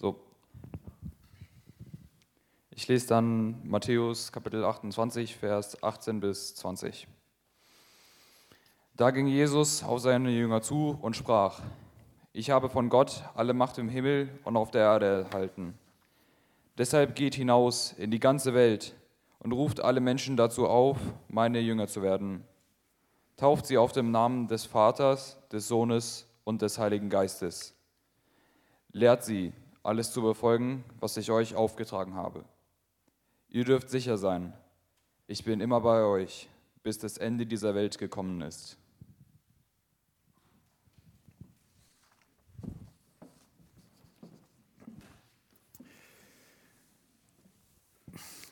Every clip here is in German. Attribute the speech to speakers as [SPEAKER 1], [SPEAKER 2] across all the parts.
[SPEAKER 1] So. Ich lese dann Matthäus Kapitel 28, Vers 18 bis 20. Da ging Jesus auf seine Jünger zu und sprach, ich habe von Gott alle Macht im Himmel und auf der Erde erhalten. Deshalb geht hinaus in die ganze Welt und ruft alle Menschen dazu auf, meine Jünger zu werden. Tauft sie auf dem Namen des Vaters, des Sohnes und des Heiligen Geistes. Lehrt sie, alles zu befolgen, was ich euch aufgetragen habe. Ihr dürft sicher sein, ich bin immer bei euch, bis das Ende dieser Welt gekommen ist.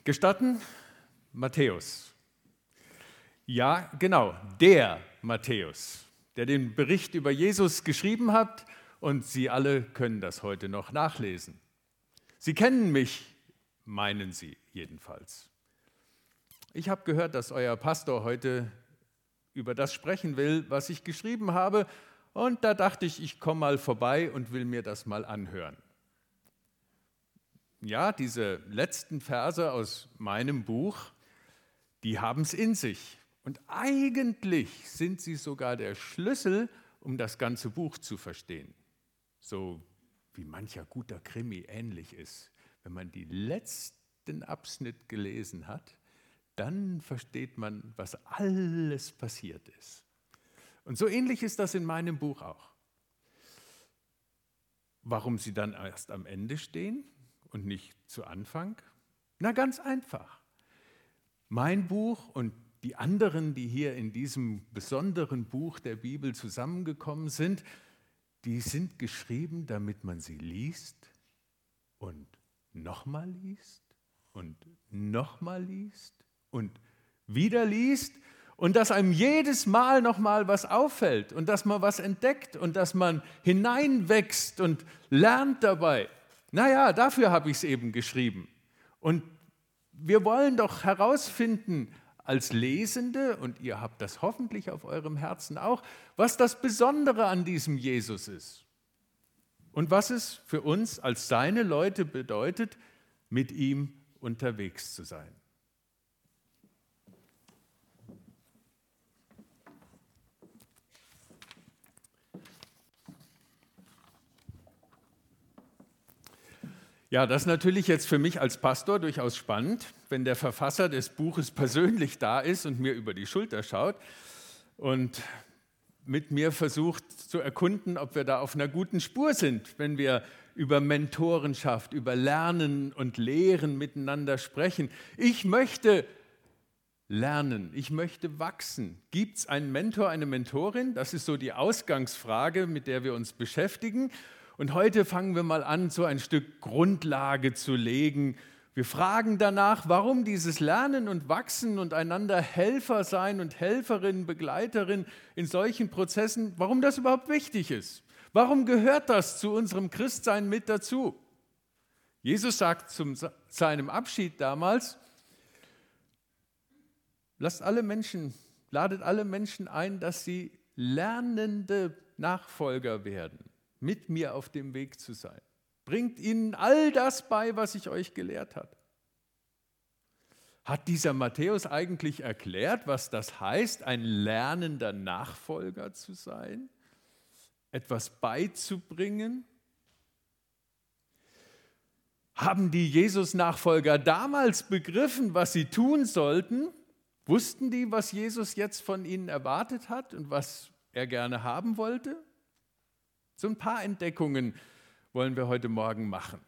[SPEAKER 2] Gestatten? Matthäus. Ja, genau, der Matthäus, der den Bericht über Jesus geschrieben hat und Sie alle können das heute noch nachlesen. Sie kennen mich, meinen Sie jedenfalls. Ich habe gehört, dass euer Pastor heute über das sprechen will, was ich geschrieben habe, und da dachte ich, ich komme mal vorbei und will mir das mal anhören ja, diese letzten Verse aus meinem Buch, die haben es in sich. Und eigentlich sind sie sogar der Schlüssel, um das ganze Buch zu verstehen. So wie mancher guter Krimi ähnlich ist. Wenn man die letzten Abschnitt gelesen hat, dann versteht man, was alles passiert ist. Und so ähnlich ist das in meinem Buch auch. Warum sie dann erst am Ende stehen? und nicht zu Anfang? Na ganz einfach. Mein Buch und die anderen, die hier in diesem besonderen Buch der Bibel zusammengekommen sind, die sind geschrieben, damit man sie liest und nochmal liest und nochmal liest und wieder liest und dass einem jedes Mal nochmal was auffällt und dass man was entdeckt und dass man hineinwächst und lernt dabei. Naja, dafür habe ich es eben geschrieben. Und wir wollen doch herausfinden als Lesende, und ihr habt das hoffentlich auf eurem Herzen auch, was das Besondere an diesem Jesus ist. Und was es für uns als seine Leute bedeutet, mit ihm unterwegs zu sein. Ja, das ist natürlich jetzt für mich als Pastor durchaus spannend, wenn der Verfasser des Buches persönlich da ist und mir über die Schulter schaut und mit mir versucht zu erkunden, ob wir da auf einer guten Spur sind, wenn wir über Mentorenschaft, über Lernen und Lehren miteinander sprechen. Ich möchte lernen, ich möchte wachsen. Gibt es einen Mentor, eine Mentorin? Das ist so die Ausgangsfrage, mit der wir uns beschäftigen. Und heute fangen wir mal an, so ein Stück Grundlage zu legen. Wir fragen danach, warum dieses Lernen und Wachsen und einander Helfer sein und Helferin, Begleiterin in solchen Prozessen, warum das überhaupt wichtig ist. Warum gehört das zu unserem Christsein mit dazu? Jesus sagt zu seinem Abschied damals, lasst alle Menschen, ladet alle Menschen ein, dass sie lernende Nachfolger werden mit mir auf dem Weg zu sein. Bringt ihnen all das bei, was ich euch gelehrt habe. Hat dieser Matthäus eigentlich erklärt, was das heißt, ein lernender Nachfolger zu sein? Etwas beizubringen? Haben die Jesus-Nachfolger damals begriffen, was sie tun sollten? Wussten die, was Jesus jetzt von ihnen erwartet hat und was er gerne haben wollte? So ein paar Entdeckungen wollen wir heute Morgen machen.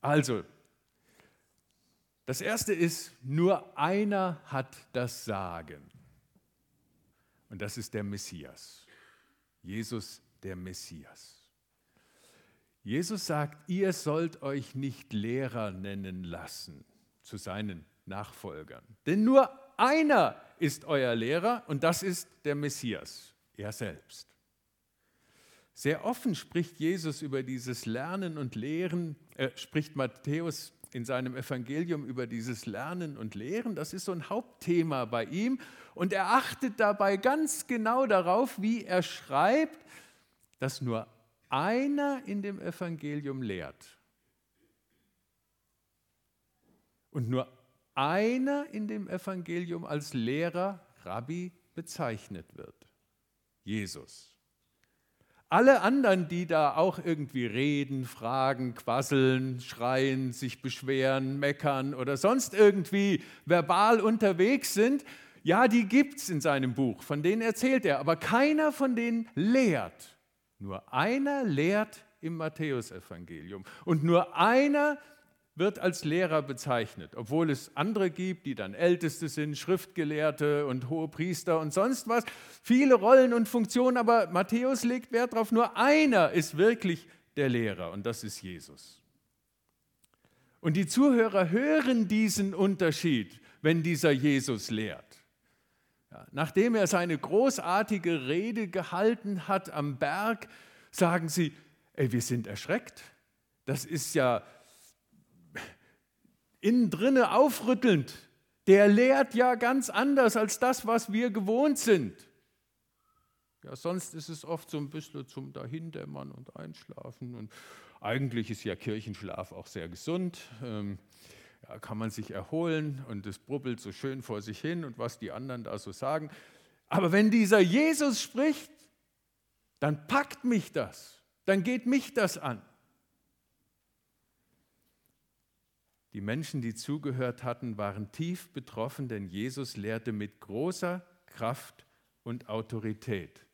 [SPEAKER 2] Also, das erste ist, nur einer hat das Sagen. Und das ist der Messias. Jesus, der Messias. Jesus sagt, ihr sollt euch nicht Lehrer nennen lassen zu seinen Nachfolgern. Denn nur einer ist euer Lehrer und das ist der Messias, er selbst. Sehr offen spricht Jesus über dieses Lernen und Lehren, äh, spricht Matthäus in seinem Evangelium über dieses Lernen und Lehren. Das ist so ein Hauptthema bei ihm. Und er achtet dabei ganz genau darauf, wie er schreibt, dass nur einer in dem Evangelium lehrt und nur einer in dem Evangelium als Lehrer, Rabbi bezeichnet wird. Jesus. Alle anderen, die da auch irgendwie reden, fragen, quasseln, schreien, sich beschweren, meckern oder sonst irgendwie verbal unterwegs sind, ja, die gibt es in seinem Buch, von denen erzählt er, aber keiner von denen lehrt. Nur einer lehrt im Matthäusevangelium. Und nur einer wird als Lehrer bezeichnet, obwohl es andere gibt, die dann Älteste sind, Schriftgelehrte und hohe Priester und sonst was. Viele Rollen und Funktionen, aber Matthäus legt Wert darauf, nur einer ist wirklich der Lehrer und das ist Jesus. Und die Zuhörer hören diesen Unterschied, wenn dieser Jesus lehrt. Nachdem er seine großartige Rede gehalten hat am Berg, sagen sie, ey, wir sind erschreckt. Das ist ja innen drinne aufrüttelnd. Der lehrt ja ganz anders als das, was wir gewohnt sind. Ja, sonst ist es oft so ein bisschen zum Dahindämmern und Einschlafen. Und eigentlich ist ja Kirchenschlaf auch sehr gesund. Ähm, ja, kann man sich erholen und es brubbelt so schön vor sich hin und was die anderen da so sagen. Aber wenn dieser Jesus spricht, dann packt mich das, dann geht mich das an. Die Menschen, die zugehört hatten, waren tief betroffen, denn Jesus lehrte mit großer Kraft und Autorität,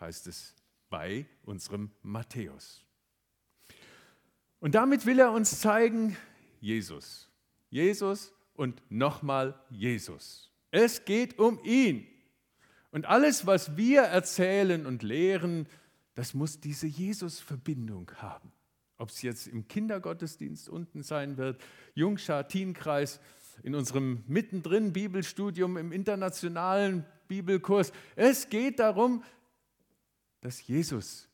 [SPEAKER 2] heißt es bei unserem Matthäus. Und damit will er uns zeigen, Jesus, Jesus und nochmal Jesus. Es geht um ihn. Und alles, was wir erzählen und lehren, das muss diese Jesus-Verbindung haben. Ob es jetzt im Kindergottesdienst unten sein wird, Jungschar, Teenkreis, in unserem mittendrin Bibelstudium, im internationalen Bibelkurs. Es geht darum, dass Jesus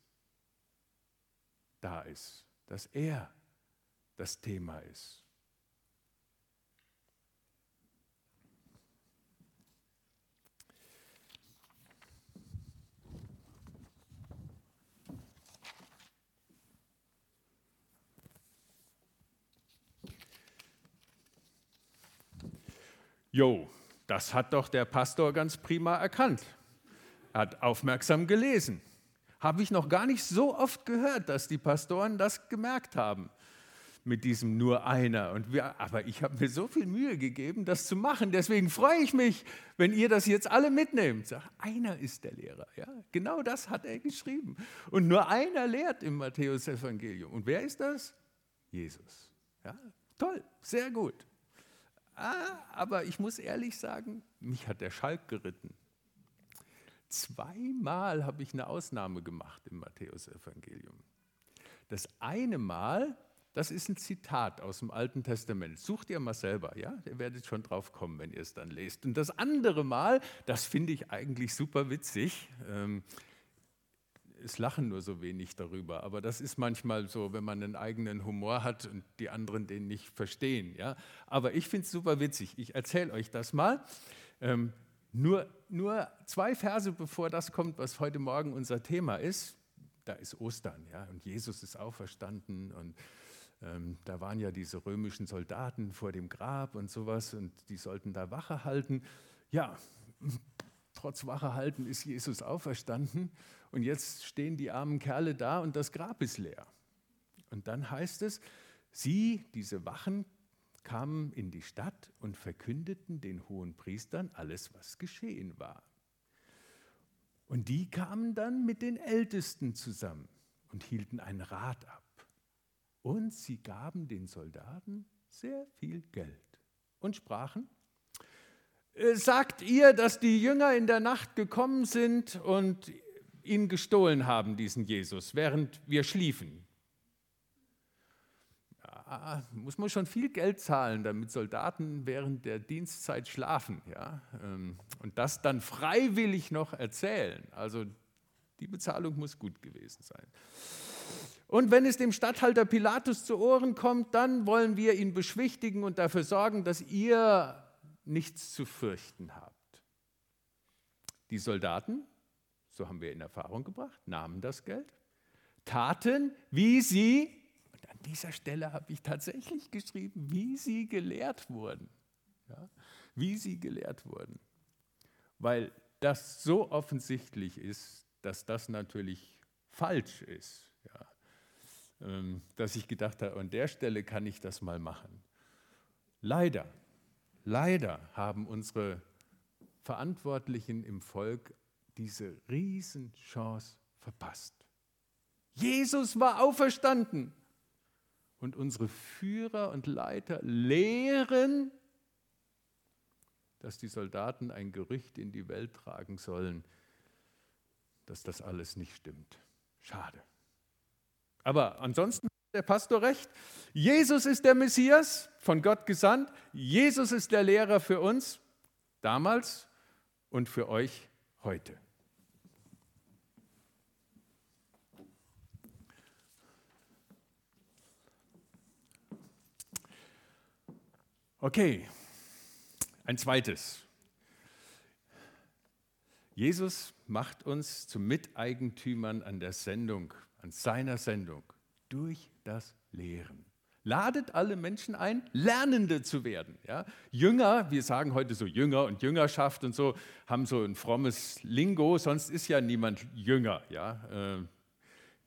[SPEAKER 2] da ist, dass er das Thema ist. Jo, das hat doch der Pastor ganz prima erkannt. Er hat aufmerksam gelesen. Habe ich noch gar nicht so oft gehört, dass die Pastoren das gemerkt haben mit diesem nur einer. Und wir, aber ich habe mir so viel Mühe gegeben, das zu machen. Deswegen freue ich mich, wenn ihr das jetzt alle mitnehmt. Sag, einer ist der Lehrer. Ja? Genau das hat er geschrieben. Und nur einer lehrt im Matthäus-Evangelium. Und wer ist das? Jesus. Ja? Toll, sehr gut. Ah, aber ich muss ehrlich sagen, mich hat der Schalk geritten. Zweimal habe ich eine Ausnahme gemacht im Matthäusevangelium. Das eine Mal, das ist ein Zitat aus dem Alten Testament. Sucht ihr mal selber, ja? Ihr werdet schon drauf kommen, wenn ihr es dann lest. Und das andere Mal, das finde ich eigentlich super witzig. Ähm, es lachen nur so wenig darüber. Aber das ist manchmal so, wenn man einen eigenen Humor hat und die anderen den nicht verstehen. Ja? Aber ich finde es super witzig. Ich erzähle euch das mal. Ähm, nur, nur zwei Verse bevor das kommt, was heute Morgen unser Thema ist. Da ist Ostern, ja, und Jesus ist auferstanden und ähm, da waren ja diese römischen Soldaten vor dem Grab und sowas und die sollten da Wache halten. Ja, trotz Wache halten ist Jesus auferstanden und jetzt stehen die armen Kerle da und das Grab ist leer. Und dann heißt es, sie, diese Wachen, kamen in die Stadt und verkündeten den hohen Priestern alles, was geschehen war. Und die kamen dann mit den Ältesten zusammen und hielten einen Rat ab. Und sie gaben den Soldaten sehr viel Geld und sprachen, sagt ihr, dass die Jünger in der Nacht gekommen sind und ihn gestohlen haben, diesen Jesus, während wir schliefen. Ja, muss man schon viel Geld zahlen, damit Soldaten während der Dienstzeit schlafen. Ja? Ähm, und das dann freiwillig noch erzählen. Also die Bezahlung muss gut gewesen sein. Und wenn es dem Statthalter Pilatus zu Ohren kommt, dann wollen wir ihn beschwichtigen und dafür sorgen, dass ihr nichts zu fürchten habt. Die Soldaten so haben wir in Erfahrung gebracht, nahmen das Geld, taten, wie sie, und an dieser Stelle habe ich tatsächlich geschrieben, wie sie gelehrt wurden. Ja, wie sie gelehrt wurden. Weil das so offensichtlich ist, dass das natürlich falsch ist. Ja. Ähm, dass ich gedacht habe, an der Stelle kann ich das mal machen. Leider, leider haben unsere Verantwortlichen im Volk diese Riesenchance verpasst. Jesus war auferstanden. Und unsere Führer und Leiter lehren, dass die Soldaten ein Gerücht in die Welt tragen sollen, dass das alles nicht stimmt. Schade. Aber ansonsten der Pastor recht. Jesus ist der Messias, von Gott gesandt. Jesus ist der Lehrer für uns damals und für euch heute. Okay, ein zweites. Jesus macht uns zu Miteigentümern an der Sendung, an seiner Sendung, durch das Lehren. Ladet alle Menschen ein, Lernende zu werden. Ja? Jünger, wir sagen heute so Jünger und Jüngerschaft und so, haben so ein frommes Lingo, sonst ist ja niemand Jünger. Ja? Äh,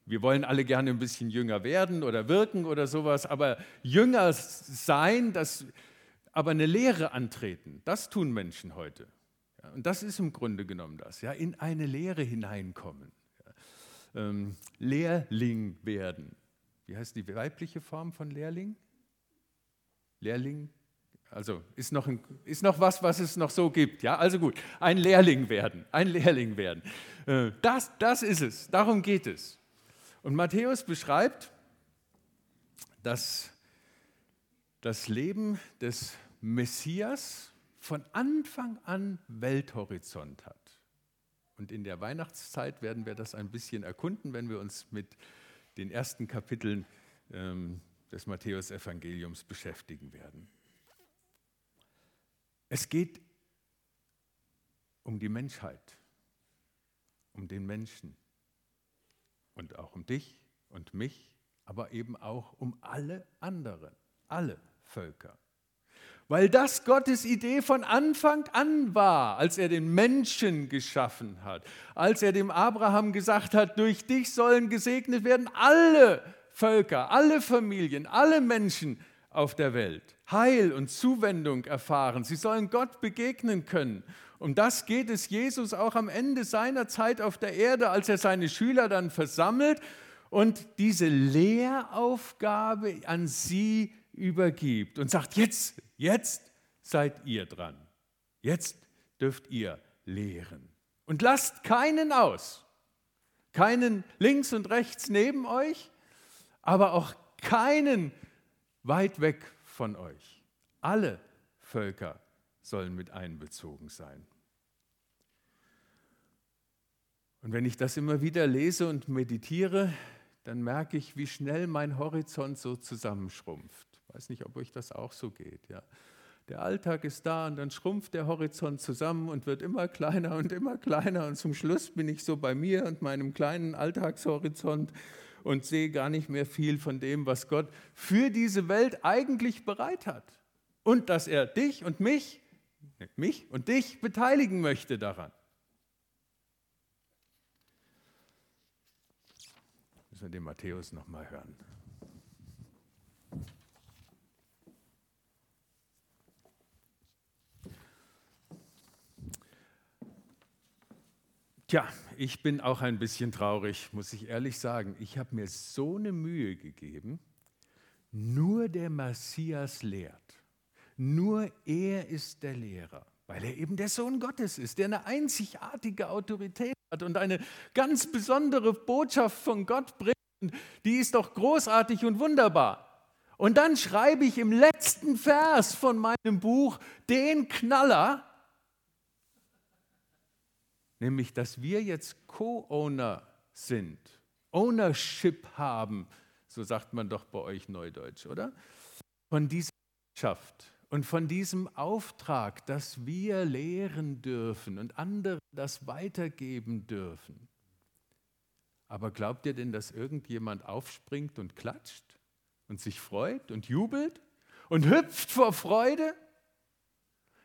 [SPEAKER 2] wir wollen alle gerne ein bisschen jünger werden oder wirken oder sowas, aber Jünger sein, das aber eine Lehre antreten. Das tun Menschen heute. Und das ist im Grunde genommen das, ja, in eine Lehre hineinkommen. Ähm, Lehrling werden. Wie heißt die weibliche Form von Lehrling? Lehrling? Also ist noch, ein, ist noch was, was es noch so gibt. Ja, also gut, ein Lehrling werden, ein Lehrling werden. Äh, das, das ist es, darum geht es. Und Matthäus beschreibt, dass das Leben des Messias von Anfang an Welthorizont hat. Und in der Weihnachtszeit werden wir das ein bisschen erkunden, wenn wir uns mit den ersten Kapiteln ähm, des Matthäusevangeliums beschäftigen werden. Es geht um die Menschheit, um den Menschen und auch um dich und mich, aber eben auch um alle anderen, alle Völker weil das Gottes Idee von Anfang an war, als er den Menschen geschaffen hat, als er dem Abraham gesagt hat, durch dich sollen gesegnet werden alle Völker, alle Familien, alle Menschen auf der Welt. Heil und Zuwendung erfahren. Sie sollen Gott begegnen können. Um das geht es Jesus auch am Ende seiner Zeit auf der Erde, als er seine Schüler dann versammelt und diese Lehraufgabe an sie übergibt und sagt, jetzt, jetzt seid ihr dran. Jetzt dürft ihr lehren. Und lasst keinen aus. Keinen links und rechts neben euch, aber auch keinen weit weg von euch. Alle Völker sollen mit einbezogen sein. Und wenn ich das immer wieder lese und meditiere, dann merke ich, wie schnell mein Horizont so zusammenschrumpft weiß nicht, ob euch das auch so geht. Ja. Der Alltag ist da und dann schrumpft der Horizont zusammen und wird immer kleiner und immer kleiner und zum Schluss bin ich so bei mir und meinem kleinen Alltagshorizont und sehe gar nicht mehr viel von dem, was Gott für diese Welt eigentlich bereit hat. Und dass er dich und mich, mich und dich beteiligen möchte daran. Müssen wir den Matthäus nochmal hören. Tja, ich bin auch ein bisschen traurig, muss ich ehrlich sagen. Ich habe mir so eine Mühe gegeben. Nur der Messias lehrt. Nur er ist der Lehrer, weil er eben der Sohn Gottes ist, der eine einzigartige Autorität hat und eine ganz besondere Botschaft von Gott bringt. Die ist doch großartig und wunderbar. Und dann schreibe ich im letzten Vers von meinem Buch den Knaller, nämlich dass wir jetzt Co-Owner sind, Ownership haben, so sagt man doch bei euch Neudeutsch, oder? Von dieser Wirtschaft und von diesem Auftrag, dass wir lehren dürfen und anderen das weitergeben dürfen. Aber glaubt ihr denn, dass irgendjemand aufspringt und klatscht und sich freut und jubelt und hüpft vor Freude?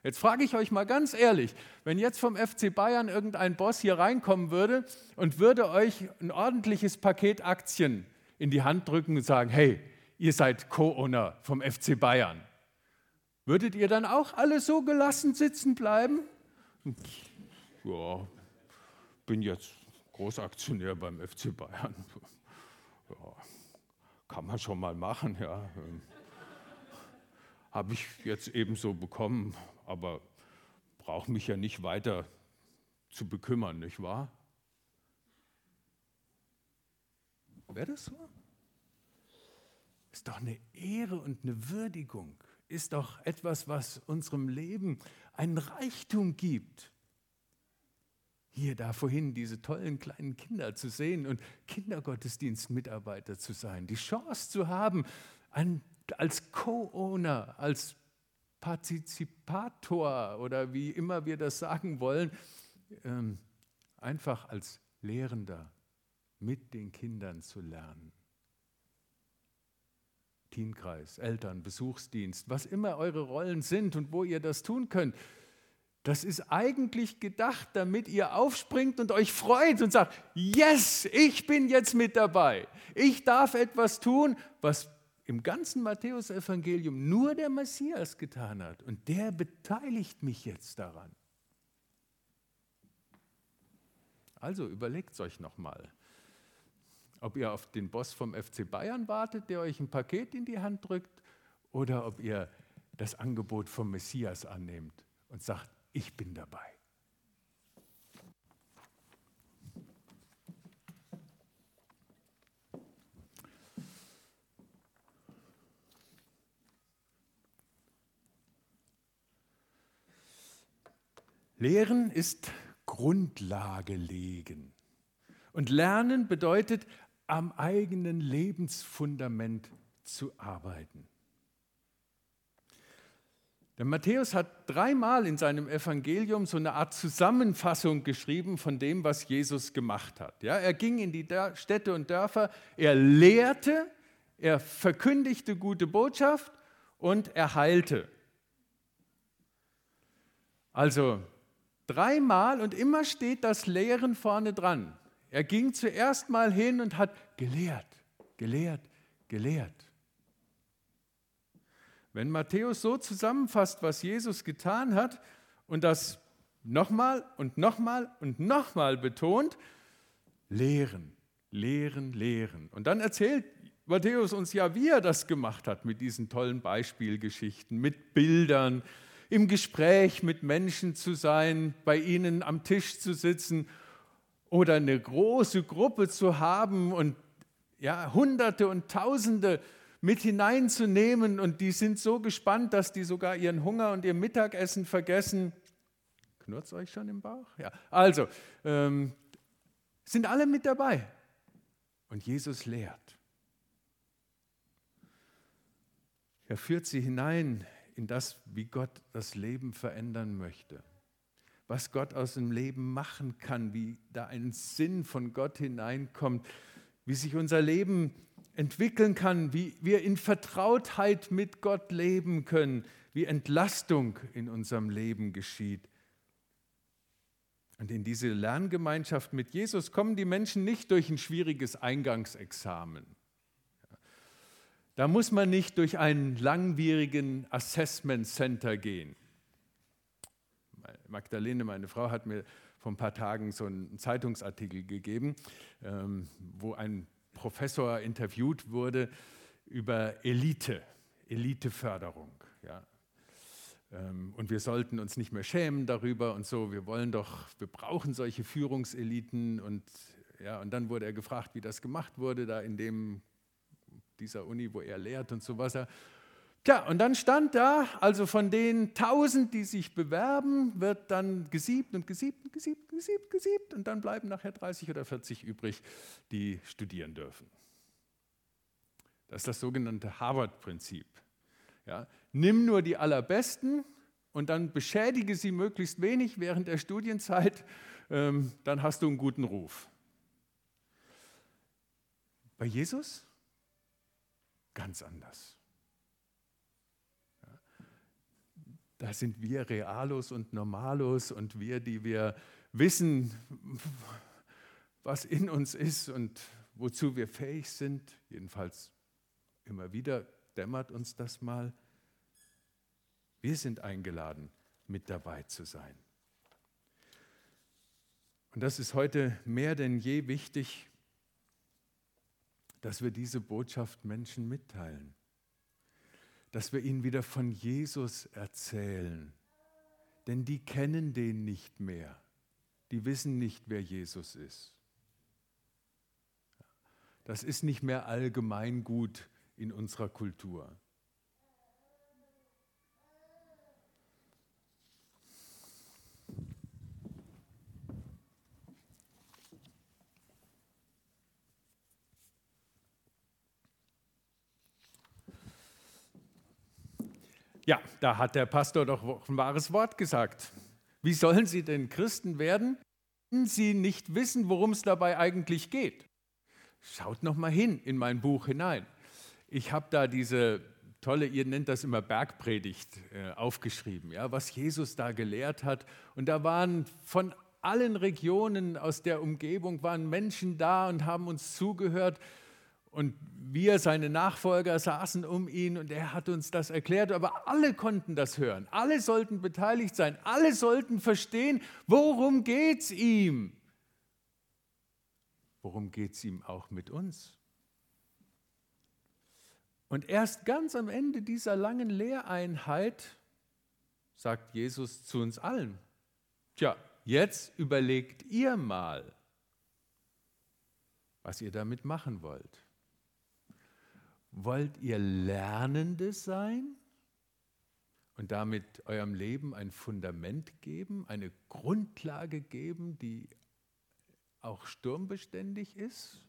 [SPEAKER 2] Jetzt frage ich euch mal ganz ehrlich, wenn jetzt vom FC Bayern irgendein Boss hier reinkommen würde und würde euch ein ordentliches Paket Aktien in die Hand drücken und sagen, hey, ihr seid Co-Owner vom FC Bayern, würdet ihr dann auch alle so gelassen sitzen bleiben? Ja, bin jetzt Großaktionär beim FC Bayern. Ja, kann man schon mal machen, ja. Habe ich jetzt ebenso bekommen, aber brauche mich ja nicht weiter zu bekümmern, nicht wahr? Wäre das so? Ist doch eine Ehre und eine Würdigung. Ist doch etwas, was unserem Leben einen Reichtum gibt. Hier, da vorhin diese tollen kleinen Kinder zu sehen und Kindergottesdienstmitarbeiter zu sein, die Chance zu haben, als Co-Owner, als Partizipator oder wie immer wir das sagen wollen, ähm, einfach als Lehrender mit den Kindern zu lernen. Teamkreis, Eltern, Besuchsdienst, was immer eure Rollen sind und wo ihr das tun könnt. Das ist eigentlich gedacht, damit ihr aufspringt und euch freut und sagt, yes, ich bin jetzt mit dabei. Ich darf etwas tun, was im ganzen Matthäusevangelium nur der Messias getan hat. Und der beteiligt mich jetzt daran. Also überlegt euch nochmal, ob ihr auf den Boss vom FC Bayern wartet, der euch ein Paket in die Hand drückt, oder ob ihr das Angebot vom Messias annehmt und sagt, ich bin dabei. Lehren ist Grundlage legen. Und Lernen bedeutet, am eigenen Lebensfundament zu arbeiten. Der Matthäus hat dreimal in seinem Evangelium so eine Art Zusammenfassung geschrieben von dem, was Jesus gemacht hat. Ja, er ging in die Städte und Dörfer, er lehrte, er verkündigte gute Botschaft und er heilte. Also dreimal und immer steht das Lehren vorne dran. Er ging zuerst mal hin und hat gelehrt, gelehrt, gelehrt. Wenn Matthäus so zusammenfasst, was Jesus getan hat und das nochmal und nochmal und nochmal betont, lehren, lehren, lehren. Und dann erzählt Matthäus uns ja, wie er das gemacht hat mit diesen tollen Beispielgeschichten, mit Bildern, im Gespräch mit Menschen zu sein, bei ihnen am Tisch zu sitzen oder eine große Gruppe zu haben und ja, Hunderte und Tausende mit hineinzunehmen und die sind so gespannt, dass die sogar ihren Hunger und ihr Mittagessen vergessen. Knurrt euch schon im Bauch? Ja, also, ähm, sind alle mit dabei. Und Jesus lehrt. Er führt sie hinein in das, wie Gott das Leben verändern möchte. Was Gott aus dem Leben machen kann, wie da ein Sinn von Gott hineinkommt, wie sich unser Leben entwickeln kann, wie wir in Vertrautheit mit Gott leben können, wie Entlastung in unserem Leben geschieht. Und in diese Lerngemeinschaft mit Jesus kommen die Menschen nicht durch ein schwieriges Eingangsexamen. Da muss man nicht durch einen langwierigen Assessment Center gehen. Magdalene, meine Frau, hat mir vor ein paar Tagen so einen Zeitungsartikel gegeben, ähm, wo ein Professor interviewt wurde über Elite, Eliteförderung. Ja. Ähm, und wir sollten uns nicht mehr schämen darüber und so. Wir wollen doch, wir brauchen solche Führungseliten. Und, ja, und dann wurde er gefragt, wie das gemacht wurde, da in dem, dieser Uni, wo er lehrt und so weiter. Tja, und dann stand da, also von den tausend, die sich bewerben, wird dann gesiebt und gesiebt und gesiebt, gesiebt, gesiebt und dann bleiben nachher 30 oder 40 übrig, die studieren dürfen. Das ist das sogenannte Harvard-Prinzip. Ja, nimm nur die allerbesten und dann beschädige sie möglichst wenig während der Studienzeit, ähm, dann hast du einen guten Ruf. Bei Jesus ganz anders. Da sind wir Realos und Normalos und wir, die wir wissen, was in uns ist und wozu wir fähig sind. Jedenfalls immer wieder dämmert uns das mal. Wir sind eingeladen, mit dabei zu sein. Und das ist heute mehr denn je wichtig, dass wir diese Botschaft Menschen mitteilen, dass wir ihnen wieder von Jesus erzählen, denn die kennen den nicht mehr, die wissen nicht, wer Jesus ist. Das ist nicht mehr allgemeingut in unserer Kultur. Ja, da hat der Pastor doch ein wahres Wort gesagt. Wie sollen sie denn Christen werden, wenn sie nicht wissen, worum es dabei eigentlich geht? Schaut noch mal hin in mein Buch hinein. Ich habe da diese tolle, ihr nennt das immer Bergpredigt, äh, aufgeschrieben, ja, was Jesus da gelehrt hat. Und da waren von allen Regionen aus der Umgebung waren Menschen da und haben uns zugehört. Und wir, seine Nachfolger, saßen um ihn und er hat uns das erklärt, aber alle konnten das hören, alle sollten beteiligt sein, alle sollten verstehen, worum es ihm. Worum geht es ihm auch mit uns? Und erst ganz am Ende dieser langen Lehreinheit sagt Jesus zu uns allen, tja, jetzt überlegt ihr mal, was ihr damit machen wollt. Wollt ihr Lernende sein und damit eurem Leben ein Fundament geben, eine Grundlage geben, die auch sturmbeständig ist?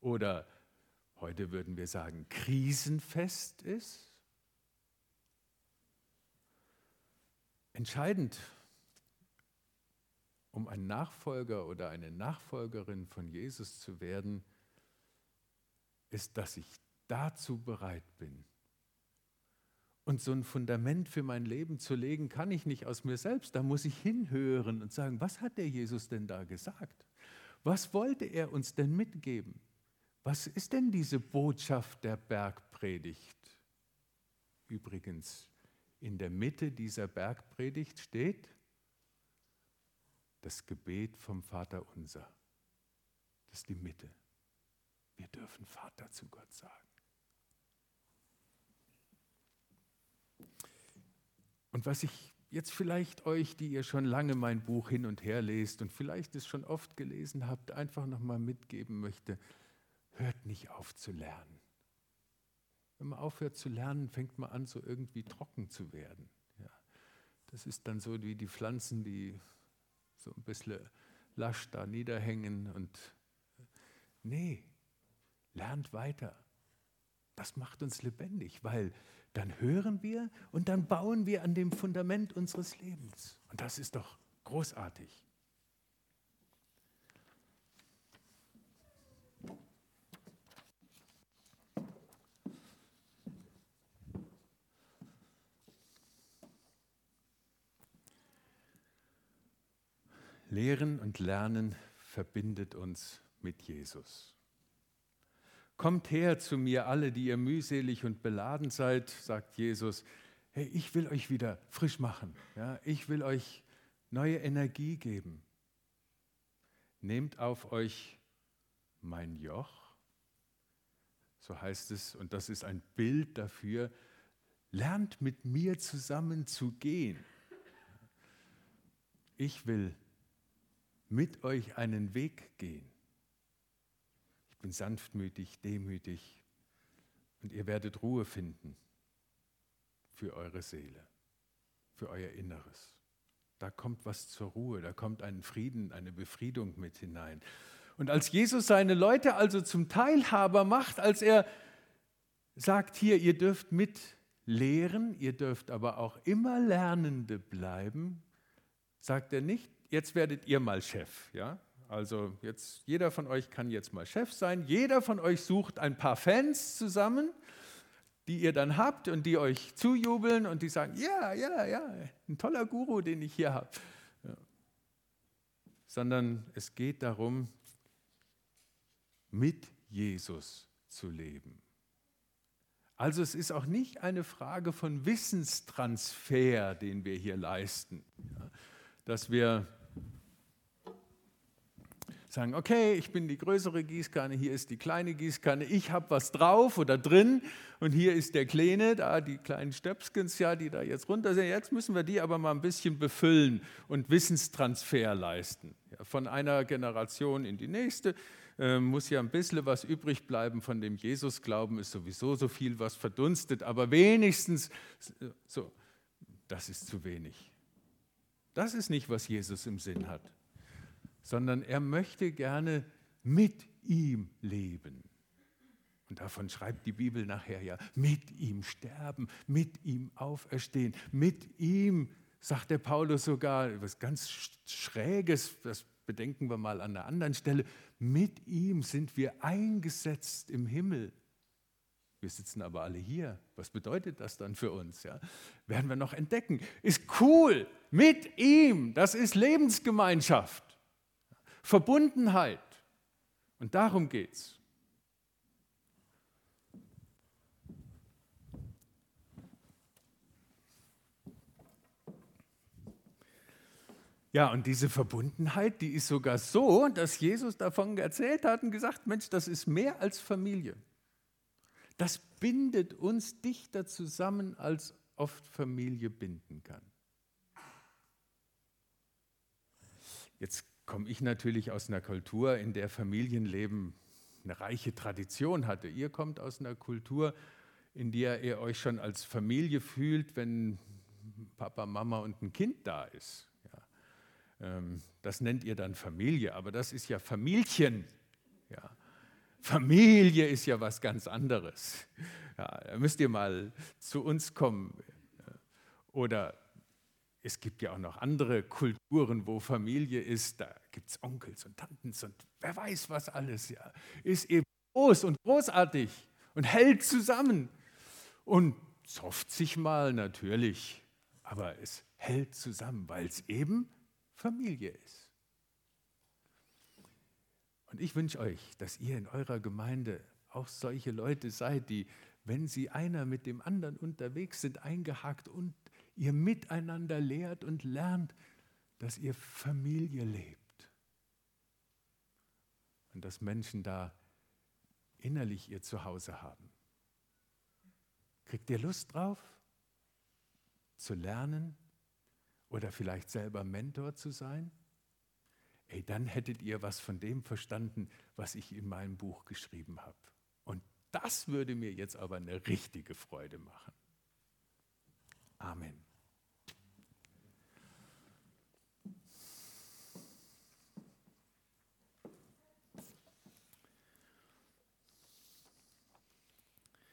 [SPEAKER 2] Oder heute würden wir sagen, krisenfest ist? Entscheidend, um ein Nachfolger oder eine Nachfolgerin von Jesus zu werden, ist, dass ich dazu bereit bin. Und so ein Fundament für mein Leben zu legen, kann ich nicht aus mir selbst. Da muss ich hinhören und sagen, was hat der Jesus denn da gesagt? Was wollte er uns denn mitgeben? Was ist denn diese Botschaft der Bergpredigt? Übrigens, in der Mitte dieser Bergpredigt steht das Gebet vom Vater unser. Das ist die Mitte. Wir dürfen Vater zu Gott sagen. Und was ich jetzt vielleicht euch, die ihr schon lange mein Buch hin und her lest und vielleicht es schon oft gelesen habt, einfach nochmal mitgeben möchte, hört nicht auf zu lernen. Wenn man aufhört zu lernen, fängt man an, so irgendwie trocken zu werden. Ja. Das ist dann so wie die Pflanzen, die so ein bisschen lasch da niederhängen und nee, lernt weiter. Das macht uns lebendig, weil dann hören wir und dann bauen wir an dem Fundament unseres Lebens. Und das ist doch großartig. Lehren und Lernen verbindet uns mit Jesus. Kommt her zu mir alle, die ihr mühselig und beladen seid, sagt Jesus. Hey, ich will euch wieder frisch machen. Ja? Ich will euch neue Energie geben. Nehmt auf euch mein Joch. So heißt es, und das ist ein Bild dafür. Lernt mit mir zusammen zu gehen. Ich will mit euch einen Weg gehen bin sanftmütig, demütig und ihr werdet Ruhe finden für eure Seele, für euer Inneres. Da kommt was zur Ruhe, da kommt ein Frieden, eine Befriedung mit hinein. Und als Jesus seine Leute also zum Teilhaber macht, als er sagt hier, ihr dürft mit lehren, ihr dürft aber auch immer Lernende bleiben, sagt er nicht, jetzt werdet ihr mal Chef, ja? Also jetzt jeder von euch kann jetzt mal Chef sein. Jeder von euch sucht ein paar Fans zusammen, die ihr dann habt und die euch zujubeln und die sagen, ja, ja, ja, ein toller Guru, den ich hier habe. Ja. Sondern es geht darum, mit Jesus zu leben. Also es ist auch nicht eine Frage von Wissenstransfer, den wir hier leisten, dass wir sagen, okay, ich bin die größere Gießkanne, hier ist die kleine Gießkanne, ich habe was drauf oder drin und hier ist der kleine, da die kleinen Stöpskens, ja, die da jetzt runter sind. Jetzt müssen wir die aber mal ein bisschen befüllen und Wissenstransfer leisten. Ja, von einer Generation in die nächste äh, muss ja ein bisschen was übrig bleiben von dem Jesus-Glauben, ist sowieso so viel, was verdunstet, aber wenigstens, so, das ist zu wenig. Das ist nicht, was Jesus im Sinn hat sondern er möchte gerne mit ihm leben. Und davon schreibt die Bibel nachher ja, mit ihm sterben, mit ihm auferstehen, mit ihm, sagt der Paulus sogar, was ganz Schräges, das bedenken wir mal an einer anderen Stelle, mit ihm sind wir eingesetzt im Himmel. Wir sitzen aber alle hier. Was bedeutet das dann für uns? Ja? Werden wir noch entdecken. Ist cool. Mit ihm. Das ist Lebensgemeinschaft. Verbundenheit. Und darum geht es. Ja, und diese Verbundenheit, die ist sogar so, dass Jesus davon erzählt hat und gesagt, Mensch, das ist mehr als Familie. Das bindet uns dichter zusammen, als oft Familie binden kann. Jetzt komme ich natürlich aus einer Kultur, in der Familienleben eine reiche Tradition hatte. Ihr kommt aus einer Kultur, in der ihr euch schon als Familie fühlt, wenn Papa, Mama und ein Kind da ist. Ja. Ähm, das nennt ihr dann Familie, aber das ist ja Familichen. Ja. Familie ist ja was ganz anderes. Ja, da müsst ihr mal zu uns kommen. Oder es gibt ja auch noch andere Kulturen, wo Familie ist. Da gibt es Onkels und Tanten und wer weiß was alles. Ja. Ist eben groß und großartig und hält zusammen und zofft sich mal natürlich, aber es hält zusammen, weil es eben Familie ist. Und ich wünsche euch, dass ihr in eurer Gemeinde auch solche Leute seid, die, wenn sie einer mit dem anderen unterwegs sind, eingehakt und ihr miteinander lehrt und lernt, dass ihr Familie lebt. Und dass Menschen da innerlich ihr Zuhause haben. Kriegt ihr Lust drauf, zu lernen oder vielleicht selber Mentor zu sein? Ey, dann hättet ihr was von dem verstanden, was ich in meinem Buch geschrieben habe. Und das würde mir jetzt aber eine richtige Freude machen. Amen.